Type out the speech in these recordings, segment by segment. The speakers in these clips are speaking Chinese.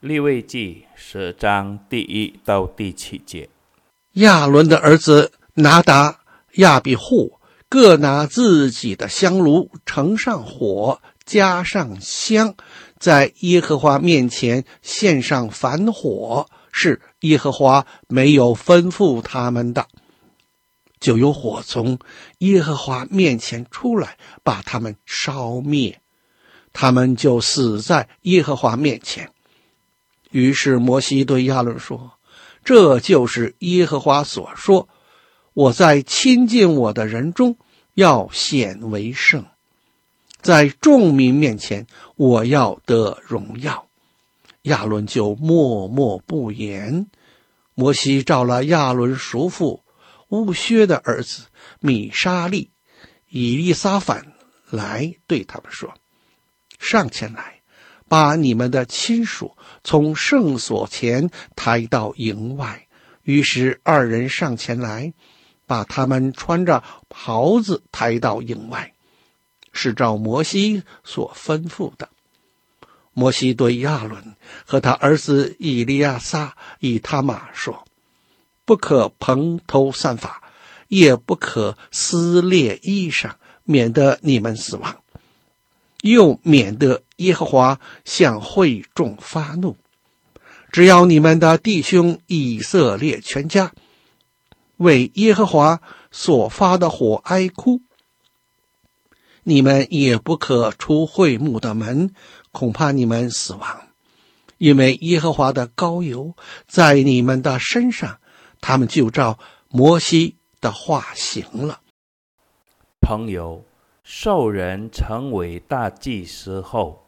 利未记十章第一到第七节。亚伦的儿子拿达、亚比户各拿自己的香炉，盛上火，加上香，在耶和华面前献上燔火，是耶和华没有吩咐他们的。就有火从耶和华面前出来，把他们烧灭，他们就死在耶和华面前。于是摩西对亚伦说：“这就是耶和华所说，我在亲近我的人中要显为圣，在众民面前我要得荣耀。”亚伦就默默不言。摩西召了亚伦叔父。乌薛的儿子米沙利、以利撒反来对他们说：“上前来，把你们的亲属从圣所前抬到营外。”于是二人上前来，把他们穿着袍子抬到营外，是照摩西所吩咐的。摩西对亚伦和他儿子以利亚撒、以他玛说。不可蓬头散发，也不可撕裂衣裳，免得你们死亡，又免得耶和华向会众发怒。只要你们的弟兄以色列全家为耶和华所发的火哀哭，你们也不可出会幕的门，恐怕你们死亡，因为耶和华的膏油在你们的身上。他们就照摩西的话行了。朋友，受人成为大祭司后，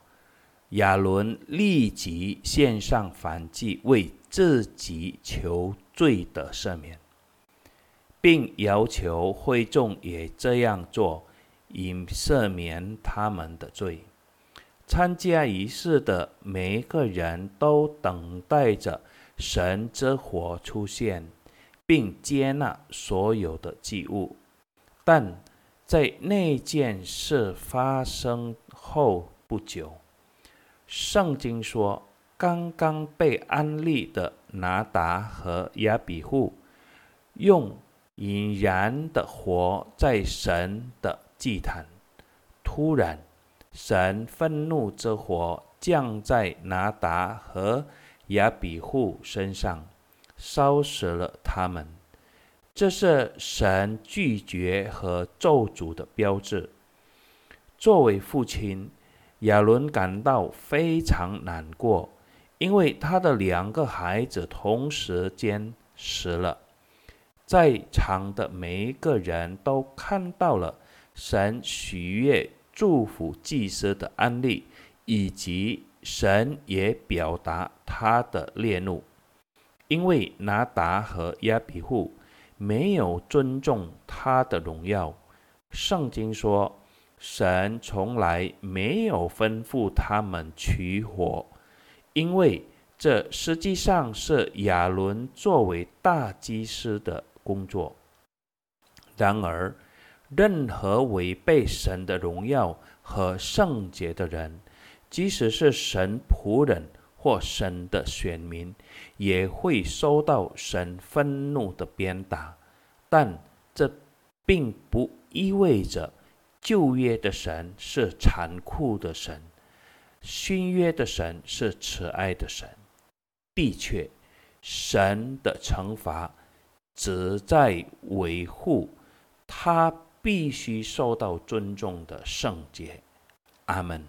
亚伦立即献上燔祭，为自己求罪的赦免，并要求会众也这样做，以赦免他们的罪。参加仪式的每一个人都等待着神之火出现。并接纳所有的祭物，但在那件事发生后不久，圣经说，刚刚被安利的拿达和亚比户，用引燃的火在神的祭坛，突然，神愤怒之火降在拿达和亚比户身上。烧死了他们，这是神拒绝和咒诅的标志。作为父亲，亚伦感到非常难过，因为他的两个孩子同时间死了。在场的每一个人都看到了神喜悦祝福祭司的案例，以及神也表达他的烈怒。因为拿达和亚比户没有尊重他的荣耀，圣经说，神从来没有吩咐他们取火，因为这实际上是亚伦作为大祭司的工作。然而，任何违背神的荣耀和圣洁的人，即使是神仆人，或神的选民也会受到神愤怒的鞭打，但这并不意味着旧约的神是残酷的神，新约的神是慈爱的神。的确，神的惩罚只在维护他必须受到尊重的圣洁。阿门。